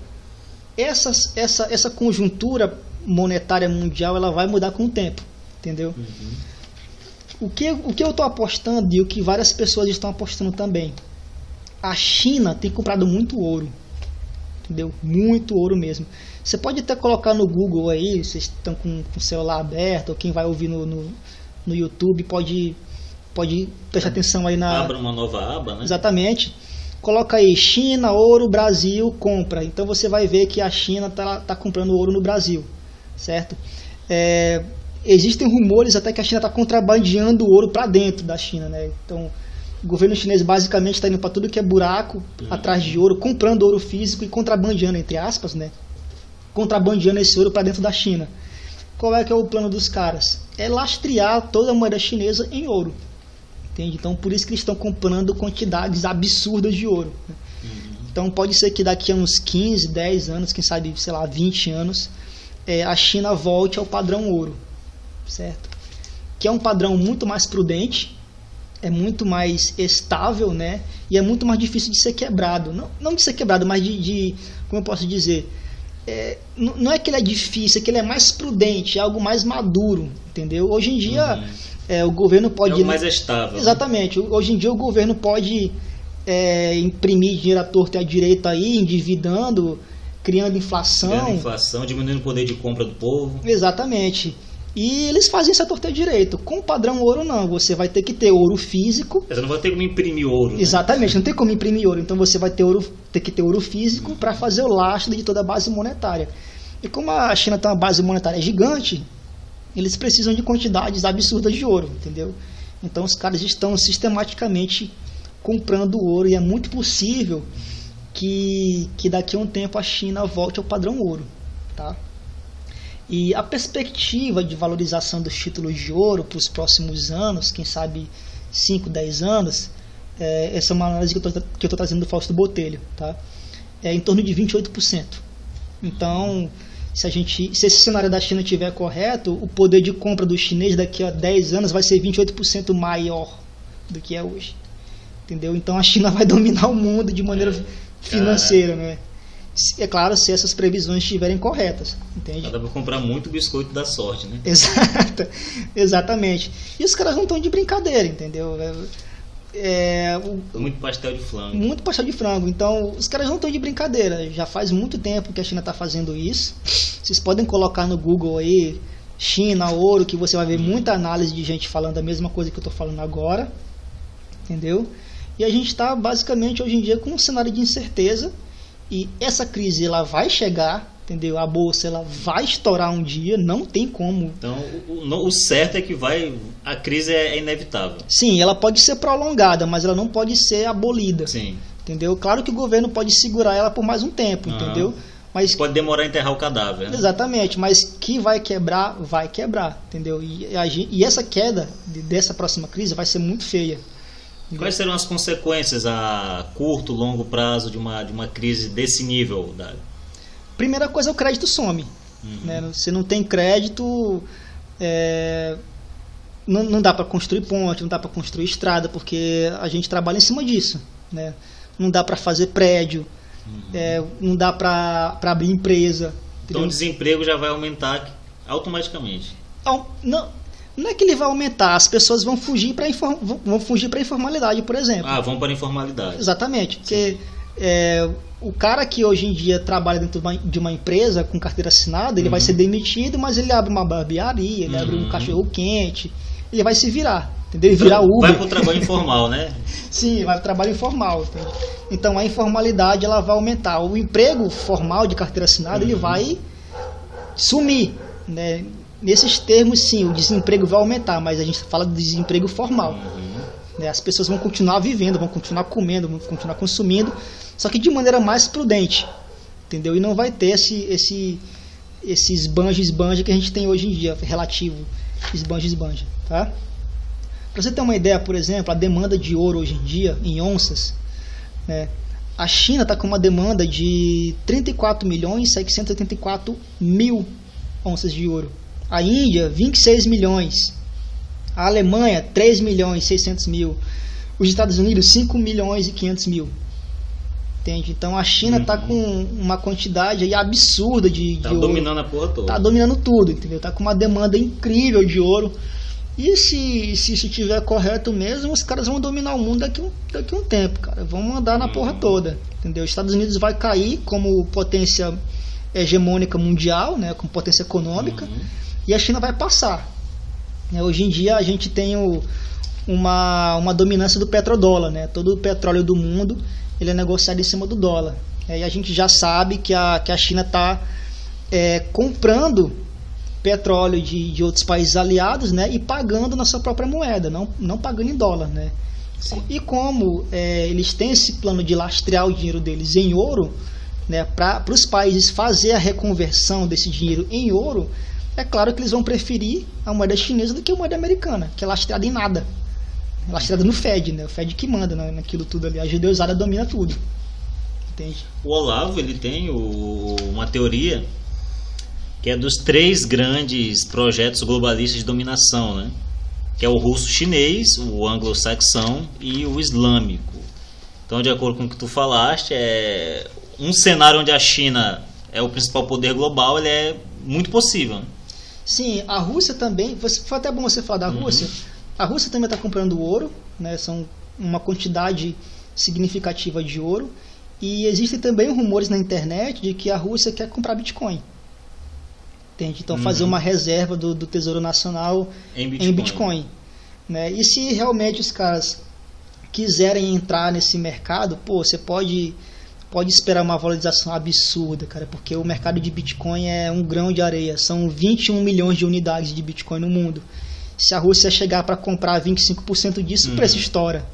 essa, essa, essa conjuntura monetária mundial ela vai mudar com o tempo, entendeu? Uhum. O, que, o que eu estou apostando e o que várias pessoas estão apostando também, a China tem comprado muito ouro, entendeu? Muito ouro mesmo. Você pode até colocar no Google aí, vocês estão com, com o celular aberto, ou quem vai ouvir no, no, no YouTube pode pode prestar atenção aí na. Abra uma nova aba, né? Exatamente. Coloca aí China, ouro, Brasil, compra. Então você vai ver que a China está tá comprando ouro no Brasil, certo? É, existem rumores até que a China está contrabandeando ouro para dentro da China, né? Então O governo chinês basicamente está indo para tudo que é buraco, uhum. atrás de ouro, comprando ouro físico e contrabandeando, entre aspas, né? Contrabandeando esse ouro para dentro da China. Qual é que é o plano dos caras? É lastrear toda a moeda chinesa em ouro. Entende? Então por isso que eles estão comprando quantidades absurdas de ouro. Né? Uhum. Então pode ser que daqui a uns 15, 10 anos, quem sabe, sei lá, 20 anos, é, a China volte ao padrão ouro. Certo? Que é um padrão muito mais prudente, é muito mais estável, né? E é muito mais difícil de ser quebrado. Não, não de ser quebrado, mas de, de como eu posso dizer, é, não é que ele é difícil, é que ele é mais prudente, é algo mais maduro, entendeu? Hoje em dia uhum. é, o governo pode. É algo mais estável. Né? Exatamente. Hoje em dia o governo pode é, imprimir dinheiro à torta e à direita aí, endividando, criando inflação. Criando inflação, diminuindo o poder de compra do povo. Exatamente. E eles fazem essa torta direito. Com o padrão ouro, não. Você vai ter que ter ouro físico. Você não vai ter como imprimir ouro. Né? Exatamente, não tem como imprimir ouro. Então você vai ter, ouro, ter que ter ouro físico para fazer o lastro de toda a base monetária. E como a China tem uma base monetária gigante, eles precisam de quantidades absurdas de ouro, entendeu? Então os caras estão sistematicamente comprando ouro e é muito possível que, que daqui a um tempo a China volte ao padrão ouro, tá? E a perspectiva de valorização dos títulos de ouro para os próximos anos, quem sabe 5, 10 anos, é, essa é uma análise que eu estou trazendo do Fausto Botelho, tá? é em torno de 28%. Então, se, a gente, se esse cenário da China estiver correto, o poder de compra do chinês daqui a 10 anos vai ser 28% maior do que é hoje. Entendeu? Então a China vai dominar o mundo de maneira é. financeira, né? É claro, se essas previsões estiverem corretas, entende? Dá para comprar muito biscoito da sorte, né? Exato, exatamente. E os caras não estão de brincadeira, entendeu? É, é, o, muito pastel de frango. Muito pastel de frango. Então, os caras não estão de brincadeira. Já faz muito tempo que a China está fazendo isso. Vocês podem colocar no Google aí, China, ouro, que você vai ver muita análise de gente falando a mesma coisa que eu estou falando agora. Entendeu? E a gente está basicamente hoje em dia com um cenário de incerteza e essa crise ela vai chegar, entendeu? A bolsa ela vai estourar um dia, não tem como. Então, o, o certo é que vai a crise é, inevitável. Sim, ela pode ser prolongada, mas ela não pode ser abolida. Sim. Entendeu? Claro que o governo pode segurar ela por mais um tempo, entendeu? Mas pode demorar a enterrar o cadáver. Né? Exatamente, mas que vai quebrar, vai quebrar, entendeu? E, a, e essa queda dessa próxima crise vai ser muito feia. Quais serão as consequências a curto, longo prazo de uma, de uma crise desse nível? Da... Primeira coisa, o crédito some. Uhum. Né? Você não tem crédito, é... não, não dá para construir ponte, não dá para construir estrada, porque a gente trabalha em cima disso. Né? Não dá para fazer prédio, uhum. é, não dá para abrir empresa. Então o desemprego já vai aumentar automaticamente. Não, não é que ele vai aumentar, as pessoas vão fugir para vão fugir para informalidade, por exemplo. Ah, vão para informalidade. Exatamente, porque é, o cara que hoje em dia trabalha dentro de uma empresa com carteira assinada, ele uhum. vai ser demitido, mas ele abre uma barbearia, ele uhum. abre um uhum. cachorro quente, ele vai se virar, entendeu? Virar Uber. Vai para o trabalho informal, né? Sim, vai para o trabalho informal. Entende? Então a informalidade ela vai aumentar. O emprego formal de carteira assinada uhum. ele vai sumir, né? Nesses termos, sim, o desemprego vai aumentar, mas a gente fala do desemprego formal. Né? As pessoas vão continuar vivendo, vão continuar comendo, vão continuar consumindo, só que de maneira mais prudente, entendeu? E não vai ter esse, esse, esse esbanja, esbanja que a gente tem hoje em dia, relativo, esbanja, esbanja, tá? Para você ter uma ideia, por exemplo, a demanda de ouro hoje em dia, em onças, né? A China está com uma demanda de 34 milhões 784 mil onças de ouro. A Índia, 26 milhões. A Alemanha, 3 milhões e 600 mil. Os Estados Unidos, 5 milhões e 500 mil. Entende? Então a China está uhum. com uma quantidade aí absurda de, de tá ouro. dominando a porra toda. Tá dominando tudo, entendeu? Tá com uma demanda incrível de ouro. E se, se isso estiver correto mesmo, os caras vão dominar o mundo daqui um, daqui um tempo, cara. Vão mandar na uhum. porra toda. Entendeu? Os Estados Unidos vai cair como potência hegemônica mundial, né? Como potência econômica. Uhum e a China vai passar. É, hoje em dia a gente tem o, uma, uma dominância do petrodólar, né? Todo o petróleo do mundo ele é negociado em cima do dólar. E a gente já sabe que a, que a China está é, comprando petróleo de, de outros países aliados, né? E pagando na sua própria moeda, não, não pagando em dólar, né? Sim. E como é, eles têm esse plano de lastrear o dinheiro deles em ouro, né, para os países fazer a reconversão desse dinheiro em ouro, é claro que eles vão preferir a moeda chinesa do que a moeda americana, que é lastreada em nada. É lastreada no Fed, né? O Fed que manda né, naquilo tudo ali. A judeusada domina tudo. Entende? O Olavo, ele tem o, uma teoria que é dos três grandes projetos globalistas de dominação, né? Que é o russo-chinês, o anglo-saxão e o islâmico. Então, de acordo com o que tu falaste, é um cenário onde a China é o principal poder global, ele é muito possível. Sim, a Rússia também. Você, foi até bom você falar da uhum. Rússia. A Rússia também está comprando ouro, né? São uma quantidade significativa de ouro. E existem também rumores na internet de que a Rússia quer comprar Bitcoin. Entende? Então, uhum. fazer uma reserva do, do Tesouro Nacional em Bitcoin. Em Bitcoin né? E se realmente os caras quiserem entrar nesse mercado, pô, você pode pode esperar uma valorização absurda, cara, porque o mercado de Bitcoin é um grão de areia. São 21 milhões de unidades de Bitcoin no mundo. Se a Rússia chegar para comprar 25% disso, uhum. o preço estoura.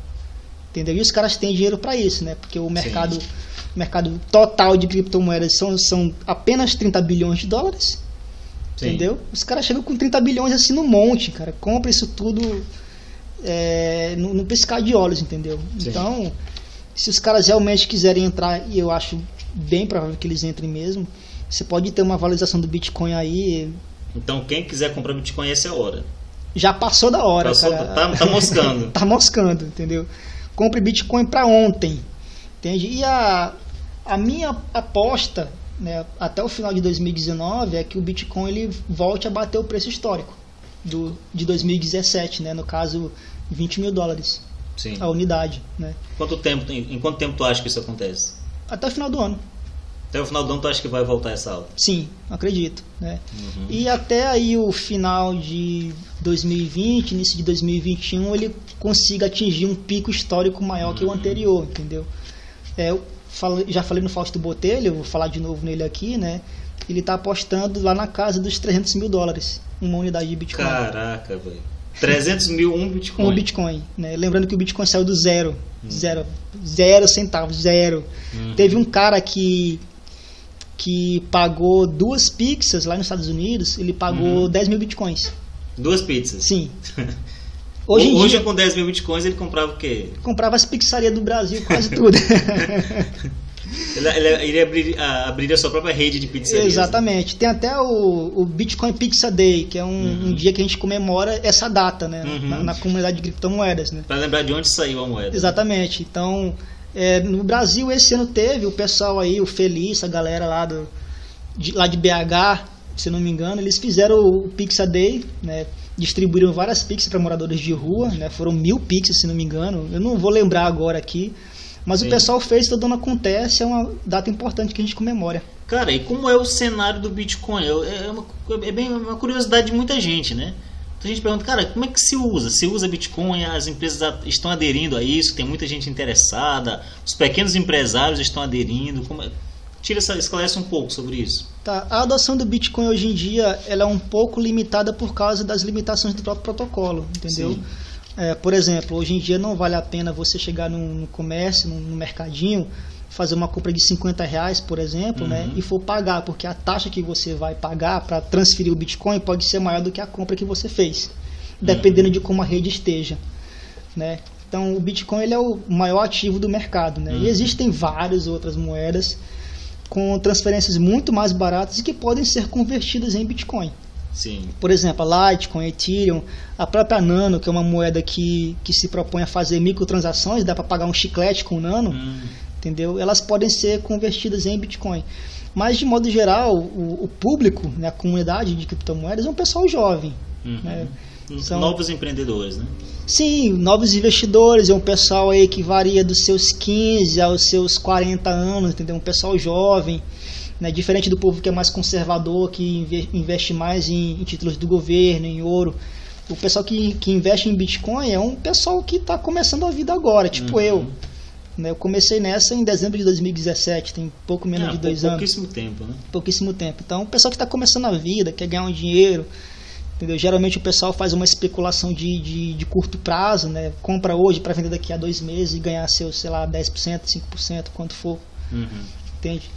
Entendeu? E os caras têm dinheiro para isso, né? Porque o mercado, o mercado total de criptomoedas são, são apenas 30 bilhões de dólares. Sim. Entendeu? Os caras chegam com 30 bilhões assim no monte, cara. Compra isso tudo é, no, no piscar de olhos, entendeu? Sim. Então, se os caras realmente quiserem entrar, e eu acho bem provável que eles entrem mesmo, você pode ter uma valorização do Bitcoin aí. Então quem quiser comprar Bitcoin, essa é a hora. Já passou da hora, passou, cara. Tá, tá moscando. tá moscando, entendeu? Compre Bitcoin para ontem, entende? E a, a minha aposta, né, até o final de 2019, é que o Bitcoin ele volte a bater o preço histórico do, de 2017, né? No caso, 20 mil dólares. Sim. a unidade. Né? Quanto tempo, em quanto tempo tu acha que isso acontece? Até o final do ano. Até o final do ano tu acha que vai voltar essa aula? Sim, acredito. Né? Uhum. E até aí o final de 2020, início de 2021, ele consiga atingir um pico histórico maior uhum. que o uhum. anterior, entendeu? É, eu falei, já falei no Fausto Botelho, vou falar de novo nele aqui, né? Ele está apostando lá na casa dos 300 mil dólares, uma unidade de Bitcoin. Caraca, velho. 300 mil um Bitcoin. Um Bitcoin. Né? Lembrando que o Bitcoin saiu do zero. Hum. Zero. Zero centavos. Zero. Uhum. Teve um cara que que pagou duas pizzas lá nos Estados Unidos, ele pagou uhum. 10 mil bitcoins. Duas pizzas? Sim. Hoje, Hoje dia, com 10 mil bitcoins ele comprava o quê? Comprava as pizzarias do Brasil, quase tudo. Ele, ele, ele abrir, abriria a sua própria rede de pizzarias. Né? Exatamente. Né? Tem até o, o Bitcoin Pizza Day, que é um, uhum. um, dia que a gente comemora essa data, né? Uhum. Na, na, comunidade de criptomoedas, né? Para lembrar de onde saiu a moeda. Exatamente. Então, é, no Brasil esse ano teve o pessoal aí, o Feliz, a galera lá, do, de, lá de BH, se não me engano, eles fizeram o Pizza Day, né? Distribuíram várias pizzas para moradores de rua, né? Foram mil pizzas, se não me engano. Eu não vou lembrar agora aqui. Mas Sim. o pessoal fez, todo ano acontece, é uma data importante que a gente comemora. Cara, e como é o cenário do Bitcoin? É, uma, é bem uma curiosidade de muita gente, né? Então a gente pergunta, cara, como é que se usa? Se usa Bitcoin, as empresas estão aderindo a isso, tem muita gente interessada, os pequenos empresários estão aderindo. Como é? Tira essa, esclarece um pouco sobre isso. Tá, a adoção do Bitcoin hoje em dia ela é um pouco limitada por causa das limitações do próprio protocolo, entendeu? Sim. É, por exemplo, hoje em dia não vale a pena você chegar no comércio, no mercadinho, fazer uma compra de 50 reais, por exemplo, né, uhum. né, e for pagar, porque a taxa que você vai pagar para transferir o Bitcoin pode ser maior do que a compra que você fez, dependendo uhum. de como a rede esteja, né. Então, o Bitcoin ele é o maior ativo do mercado, né, uhum. e existem várias outras moedas com transferências muito mais baratas e que podem ser convertidas em Bitcoin. Sim. Por exemplo, a Litecoin, Ethereum, a própria Nano, que é uma moeda que, que se propõe a fazer microtransações, dá para pagar um chiclete com Nano, hum. entendeu? Elas podem ser convertidas em Bitcoin. Mas, de modo geral, o, o público, né, a comunidade de criptomoedas é um pessoal jovem. Uhum. Né? São... Novos empreendedores, né? Sim, novos investidores, é um pessoal aí que varia dos seus 15 aos seus 40 anos, entendeu? Um pessoal jovem. Né? Diferente do povo que é mais conservador, que investe mais em, em títulos do governo, em ouro. O pessoal que, que investe em Bitcoin é um pessoal que está começando a vida agora, tipo uhum. eu. Né? Eu comecei nessa em dezembro de 2017, tem pouco menos é, de dois anos. Pouquíssimo tempo, né? Pouquíssimo tempo. Então, o pessoal que está começando a vida, quer ganhar um dinheiro, Entendeu? Geralmente o pessoal faz uma especulação de, de, de curto prazo, né? Compra hoje para vender daqui a dois meses e ganhar seus, sei lá, 10%, 5%, quanto for. Uhum. Entende?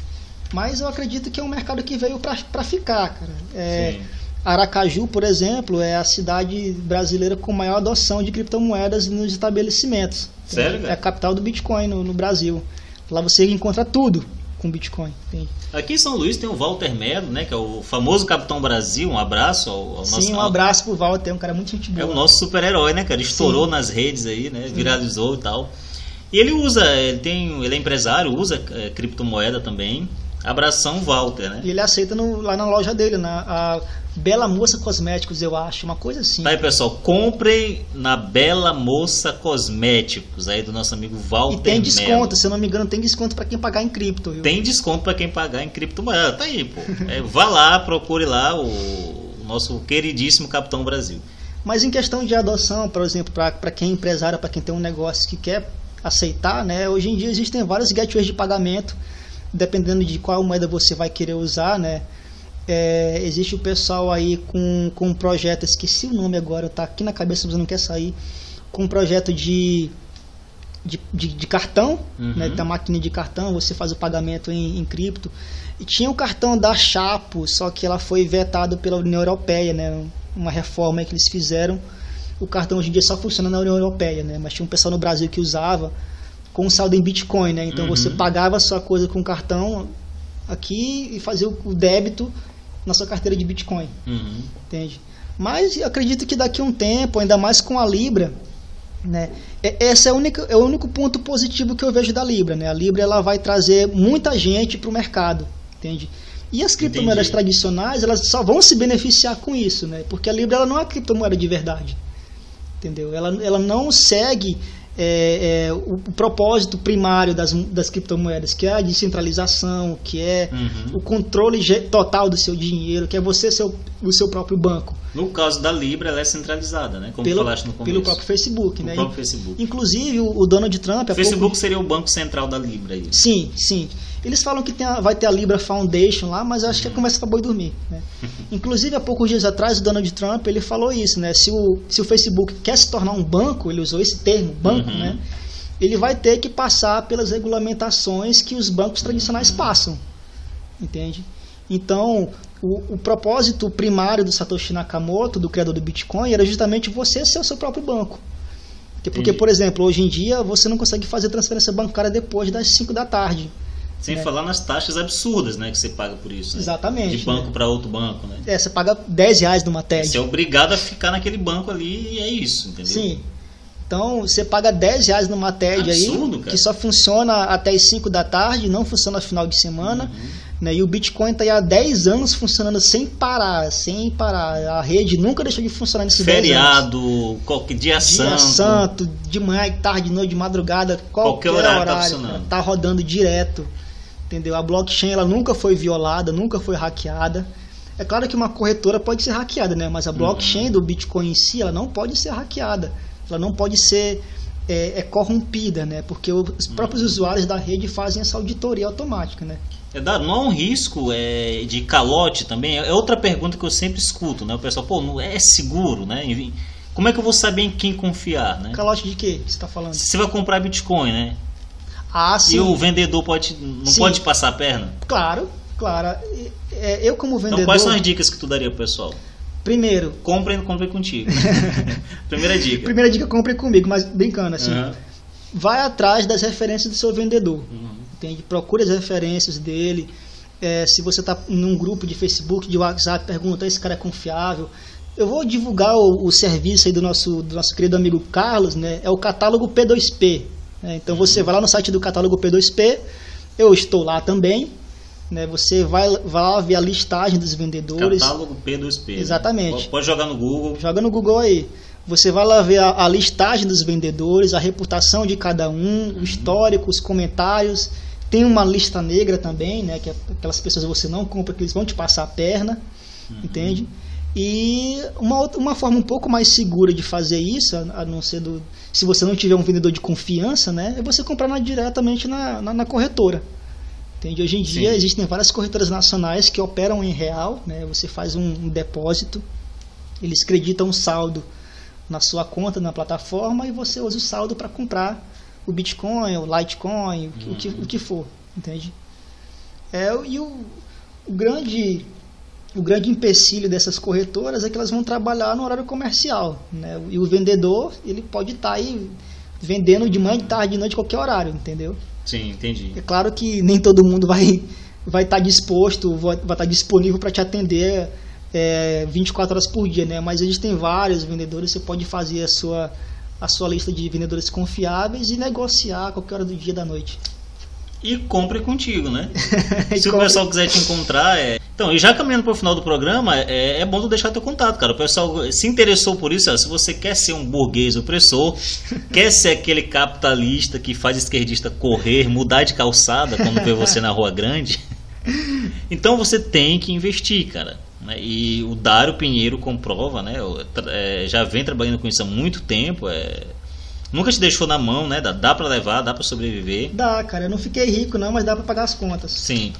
Mas eu acredito que é um mercado que veio para ficar, cara. É, Aracaju, por exemplo, é a cidade brasileira com maior adoção de criptomoedas nos estabelecimentos. Sério, É a capital do Bitcoin no, no Brasil. Lá você encontra tudo com Bitcoin. Aqui em São Luís tem o Walter Melo, né, que é o famoso Capitão Brasil. Um abraço ao, ao Sim, nosso um abraço pro Walter, é um cara muito gente boa. É o nosso super-herói, né, cara? Estourou Sim. nas redes aí, né? Viralizou e tal. E ele usa, ele tem, ele é empresário, usa é, criptomoeda também. Abração Walter, né? E ele aceita no- lá na loja dele, na a Bela Moça Cosméticos, eu acho, uma coisa assim. Tá aí, pessoal, comprem na Bela Moça Cosméticos, aí do nosso amigo Walter E tem desconto, se eu não me engano, tem desconto para quem pagar em cripto, viu? Tem desconto para quem pagar em criptomoeda. Tá aí, pô. É, vá lá, procure lá o, o nosso queridíssimo Capitão Brasil. Mas em questão de adoção, por exemplo, para quem é empresário, para quem tem um negócio que quer aceitar, né? Hoje em dia existem vários gateways de pagamento, dependendo de qual moeda você vai querer usar, né? É, existe o pessoal aí com, com um projeto, esqueci o nome agora, tá aqui na cabeça, mas não quer sair, com um projeto de, de, de, de cartão, Uhum. né? Da máquina de cartão, você faz o pagamento em, em cripto. E tinha o cartão da Chapo, só que ela foi vetado pela União Europeia, né? Uma reforma que eles fizeram. O cartão hoje em dia só funciona na União Europeia, né? Mas tinha um pessoal no Brasil que usava com saldo em Bitcoin, né? Então Uhum. você pagava a sua coisa com cartão aqui e fazia o débito na sua carteira de Bitcoin, Uhum. entende? Mas acredito que daqui a um tempo, ainda mais com a Libra, né? Esse é o único, é o único ponto positivo que eu vejo da Libra, né? A Libra ela vai trazer muita gente para o mercado, entende? E as criptomoedas Entendi. tradicionais, elas só vão se beneficiar com isso, né? Porque a Libra ela não é criptomoeda de verdade, entendeu? Ela, ela não segue é, é, o, propósito primário das, das criptomoedas, que é a descentralização, que é Uhum. o controle total do seu dinheiro, que é você ser o, seu próprio banco, No caso da Libra, ela é centralizada, né? Como pelo, falaste no começo. pelo próprio Facebook, né? próprio Facebook. Inclusive o, o Donald Trump, O Facebook pouco- seria o banco central da Libra aí. Sim, sim. Eles falam que tem a- vai ter a Libra Foundation lá, mas eu acho que é conversa para boi dormir. Né? Inclusive, há poucos dias atrás, o Donald Trump ele falou isso, né? Se o, se o Facebook quer se tornar um banco, ele usou esse termo, banco, Uhum. né? Ele vai ter que passar pelas regulamentações que os bancos tradicionais passam. Entende? Então, o, o propósito primário do Satoshi Nakamoto, do criador do Bitcoin, era justamente você ser o seu próprio banco. Porque, Porque, Entendi. por exemplo, hoje em dia você não consegue fazer transferência bancária depois das 5 da tarde. Sem né? falar nas taxas absurdas, né? Que você paga por isso. né? Exatamente, De banco né? para outro banco, né? É, você paga 10 reais numa TED. Você é obrigado a ficar naquele banco ali e é isso, entendeu? Sim. Então você paga 10 reais numa TED Absurdo, aí, cara. que só funciona até as 5 da tarde, não funciona no final de semana. Uhum. Né? E o Bitcoin está há 10 anos funcionando sem parar, sem parar. A rede nunca deixou de funcionar nesses 10 anos. Feriado, qualquer dia, Dia santo. santo, de manhã, de tarde, de noite, de madrugada, qualquer, Qualquer horário tá horário, funcionando. tá rodando direto. Entendeu? A blockchain ela nunca foi violada, nunca foi hackeada. É claro que uma corretora pode ser hackeada, né? Mas a Uhum. blockchain do Bitcoin em si, ela não pode ser hackeada. Ela não pode ser é, é corrompida, né? Porque os próprios Uhum. usuários da rede fazem essa auditoria automática, né? É dado, não há um risco é, de calote também? É outra pergunta que eu sempre escuto, né? O pessoal, pô, não é seguro, né? Como é que eu vou saber em quem confiar, né? Calote de quê que você está falando? Se você vai comprar Bitcoin, né? Ah, sim. E o vendedor pode, não Sim. pode passar a perna? Claro, claro. É, eu como vendedor... Então quais são as dicas que tu daria pro pessoal? Primeiro, Comprem, comprem contigo. Primeira dica. primeira dica, compre comigo, mas brincando assim. Aham. vai atrás das referências do seu vendedor. Uhum. Entende? Procure as referências dele. É, se você está num grupo de Facebook, de WhatsApp, pergunta: esse cara é confiável. Eu vou divulgar o, o serviço aí do nosso, do nosso querido amigo Carlos, né? É o catálogo P2P. Né? Então você vai lá no site do catálogo P2P, eu estou lá também. Né? Você vai, vai lá ver a listagem dos vendedores. Catálogo P2P. né? Exatamente. Pode- Pode jogar no Google. Joga no Google aí. Você vai lá ver a, a listagem dos vendedores, a reputação de cada um, o histórico, os comentários. Tem uma lista negra também, né? Que é aquelas pessoas que você não compra, que eles vão te passar a perna, entende? E uma, uma forma um pouco mais segura de fazer isso, a, a não ser do. Se você não tiver um vendedor de confiança, né? É você comprar na- diretamente na, na, na corretora. Entende? Hoje em dia Sim. existem várias corretoras nacionais que operam em real, né? Você faz um, um depósito Eles creditam um saldo na sua conta na plataforma e você usa o saldo para comprar o Bitcoin, o Litecoin, o, que, o que for, entende? É, e o, o grande o grande empecilho dessas corretoras é que elas vão trabalhar no horário comercial, né? E o vendedor, ele pode estar tá aí vendendo de manhã, de tarde, de noite, qualquer horário, entendeu? Sim, entendi. É claro que nem todo mundo vai vai estar tá disposto, vai, estar tá disponível para te atender é, 24 horas por dia, né? Mas existem vários vendedores, você pode fazer a sua a sua lista de vendedores confiáveis e negociar a qualquer hora do dia da noite. E compre contigo, né? Se o pessoal quiser te encontrar, é... Então, e já caminhando para o final do programa, é, é bom tu deixar teu contato, cara. O pessoal se interessou por isso, ó, se você quer ser um burguês opressor, quer ser aquele capitalista que faz esquerdista correr, mudar de calçada quando vê você na rua grande, então você tem que investir, cara. Né? E o Dário Pinheiro comprova, né? É, já vem trabalhando com isso há muito tempo. É, nunca te deixou na mão, né? Dá, dá para levar, dá para sobreviver. Dá, cara. Eu não fiquei rico não, mas dá para pagar as contas. Sim.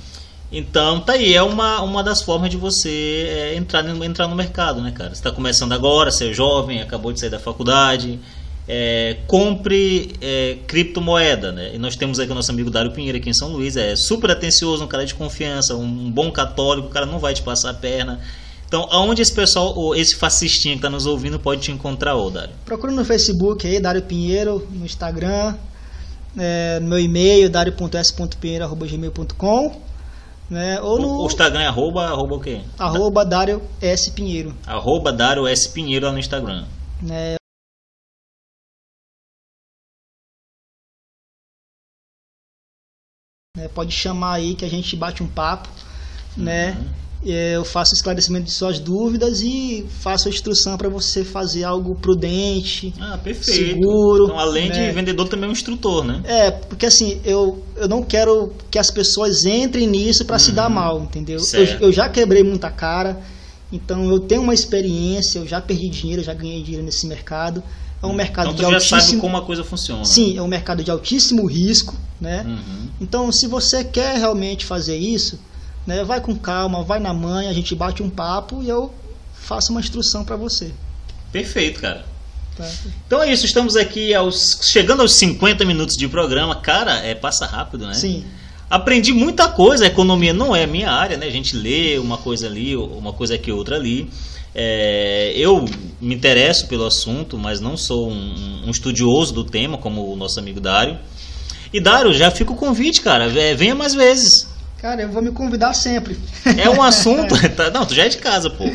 Então, tá aí, é uma, uma das formas de você é, entrar, no, entrar no mercado, né, cara? Você está começando agora, você é jovem, acabou de sair da faculdade, é, compre é, criptomoeda, né? E nós temos aqui o nosso amigo Dário Pinheiro aqui em São Luís, é super atencioso, um cara de confiança, um bom católico, o cara não vai te passar a perna. Então, aonde esse pessoal, esse fascistinho que está nos ouvindo, pode te encontrar, ô Dário? Procura no Facebook aí, Dário Pinheiro, no Instagram, é, no meu e-mail, dario.s.pinheiro.gmail.com né? Ou no... O Instagram é arroba, arroba o quê? Arroba Dário S. Pinheiro. Arroba Dário S. Pinheiro lá no Instagram. É? Pode chamar aí que a gente bate um papo, né? uhum. Eu faço esclarecimento de suas dúvidas e faço a instrução para você fazer algo prudente, ah, seguro. Então, além né? de vendedor, também é um instrutor, né? É, porque assim, eu, eu não quero que as pessoas entrem nisso para uhum. se dar uhum. mal, entendeu? Eu, eu, já quebrei muita cara, então eu tenho uma experiência, eu já perdi dinheiro, já ganhei dinheiro nesse mercado. É um mercado então, de altíssimo. Já sabe como a coisa funciona. Sim, é um mercado de altíssimo risco, né? Uhum. Então, se você quer realmente fazer isso, né, vai com calma, vai na mãe, a gente bate um papo e eu faço uma instrução para você. Perfeito, cara. Tá. Então é isso, estamos aqui aos chegando aos 50 minutos de programa. Cara, é passa rápido, né? Sim. Aprendi muita coisa, a economia não é a minha área, né? A gente lê uma coisa ali, uma coisa aqui, outra ali. É, eu me interesso pelo assunto, mas não sou um, um, estudioso do tema, como o nosso amigo Dário. E Dário, já fica o convite, cara. É, venha mais vezes. Cara, eu vou me convidar sempre. É um assunto. Tá, não, tu já é de casa, pô.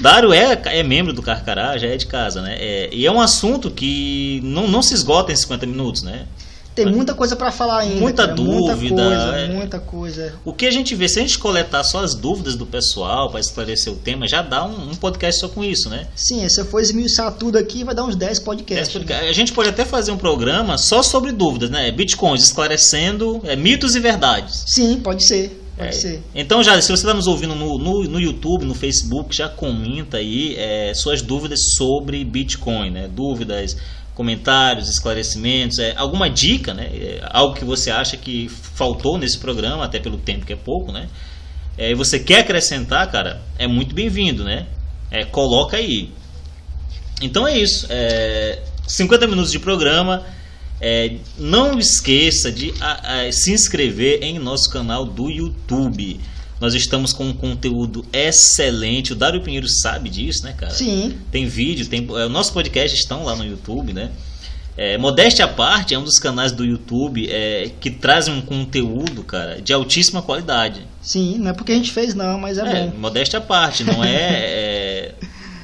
Dário é, é membro do Carcará, já é de casa, né? É, e é um assunto que não, não se esgota em 50 minutos, né? Tem muita coisa para falar ainda. Muita cara, dúvida. Muita coisa, é. muita coisa. O que a gente vê, se a gente coletar só as dúvidas do pessoal para esclarecer o tema, já dá um, um, podcast só com isso, né? Sim, se eu for esmiuçar tudo aqui, vai dar uns 10 podcasts. 10 podcasts. A gente pode até fazer um programa só sobre dúvidas, né? Bitcoins, esclarecendo é, mitos e verdades. Sim, pode ser. Pode é, ser. Então, já, se você está nos ouvindo no, no, no, YouTube, no Facebook, já comenta aí é, suas dúvidas sobre Bitcoin, né? Dúvidas, comentários, esclarecimentos, é, alguma dica, né? É, algo que você acha que faltou nesse programa, até pelo tempo que é pouco, né? É, e você quer acrescentar, cara, é muito bem-vindo, né? É, coloca aí. Então é isso. É, 50 minutos de programa. É, não esqueça de a, a, se inscrever em nosso canal do YouTube. Nós estamos com um conteúdo excelente. O Dário Pinheiro sabe disso, né, cara? Sim. Tem vídeo, tem. É, o nosso podcast estão lá no YouTube, né? É, Modéstia à parte é um dos canais do YouTube é, que trazem um conteúdo, cara, de altíssima qualidade. Sim, não é porque a gente fez, não, mas é, é bom. Modéstia à parte, não é, é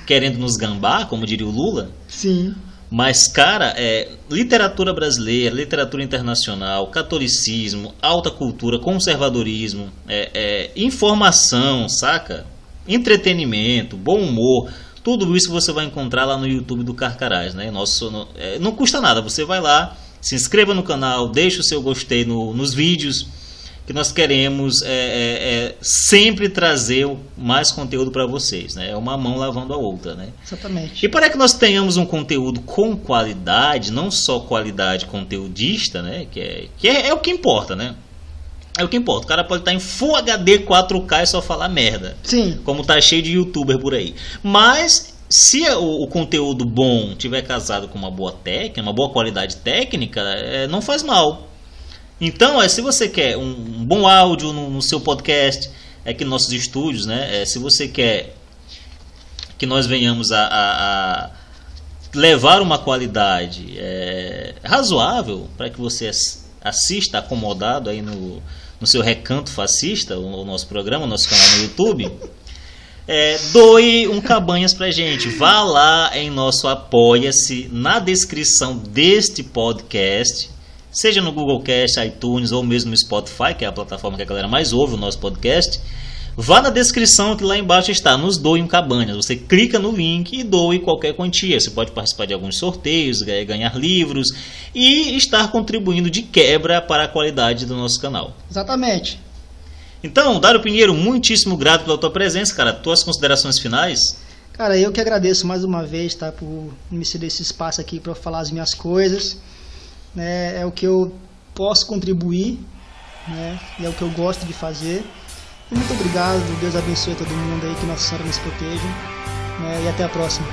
querendo nos gambar, como diria o Lula. Sim. Mas, cara, é, literatura brasileira, literatura internacional, catolicismo, alta cultura, conservadorismo, é, é, informação, saca? Entretenimento, bom humor, tudo isso você vai encontrar lá no YouTube do Carcarás, né? Nosso, não, é, não custa nada, você vai lá, se inscreva no canal, deixe o seu gostei no, nos vídeos que nós queremos é, é, é, sempre trazer mais conteúdo para vocês, né? É uma mão lavando a outra, né? Exatamente. E para que nós tenhamos um conteúdo com qualidade, não só qualidade conteudista, né? Que é, que é, é o que importa, né? É o que importa. O cara pode estar em Full HD 4K e só falar merda. Sim. Como tá cheio de youtuber por aí. Mas se o, o, conteúdo bom tiver casado com uma boa técnica, uma boa qualidade técnica, é, não faz mal. Então, é, se você quer um, um bom áudio no, no, seu podcast, é que nossos estúdios, né? É, se você quer que nós venhamos a, a, a levar uma qualidade é, razoável para que você assista acomodado aí no, no seu recanto fascista, o, o nosso programa, o nosso canal no YouTube. É, doe um cabanhas pra gente. Vá lá em nosso Apoia-se, na descrição deste podcast, seja no Google Cast, iTunes ou mesmo no Spotify, que é a plataforma que a galera mais ouve o nosso podcast. Vá na descrição que lá embaixo está, nos doe um cabanhas. Você clica no link e doe qualquer quantia. Você pode participar de alguns sorteios, ganhar livros e estar contribuindo de quebra para a qualidade do nosso canal. Exatamente. Então, Dário Pinheiro, muitíssimo grato pela tua presença, cara. Tuas considerações finais? Cara, eu que agradeço mais uma vez, tá, por me ceder esse espaço aqui para falar as minhas coisas. Né, é o que eu posso contribuir, né, e é o que eu gosto de fazer. E muito obrigado, Deus abençoe todo mundo aí, que Nossa Senhora nos proteja. Né, e até a próxima.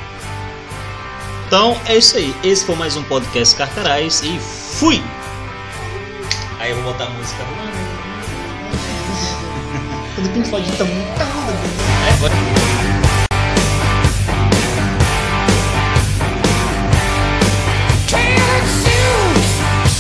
Então é isso aí. Esse foi mais um podcast Carcarais e fui! Aí eu vou botar a música. Quando o Pink Floyd tá muito. É,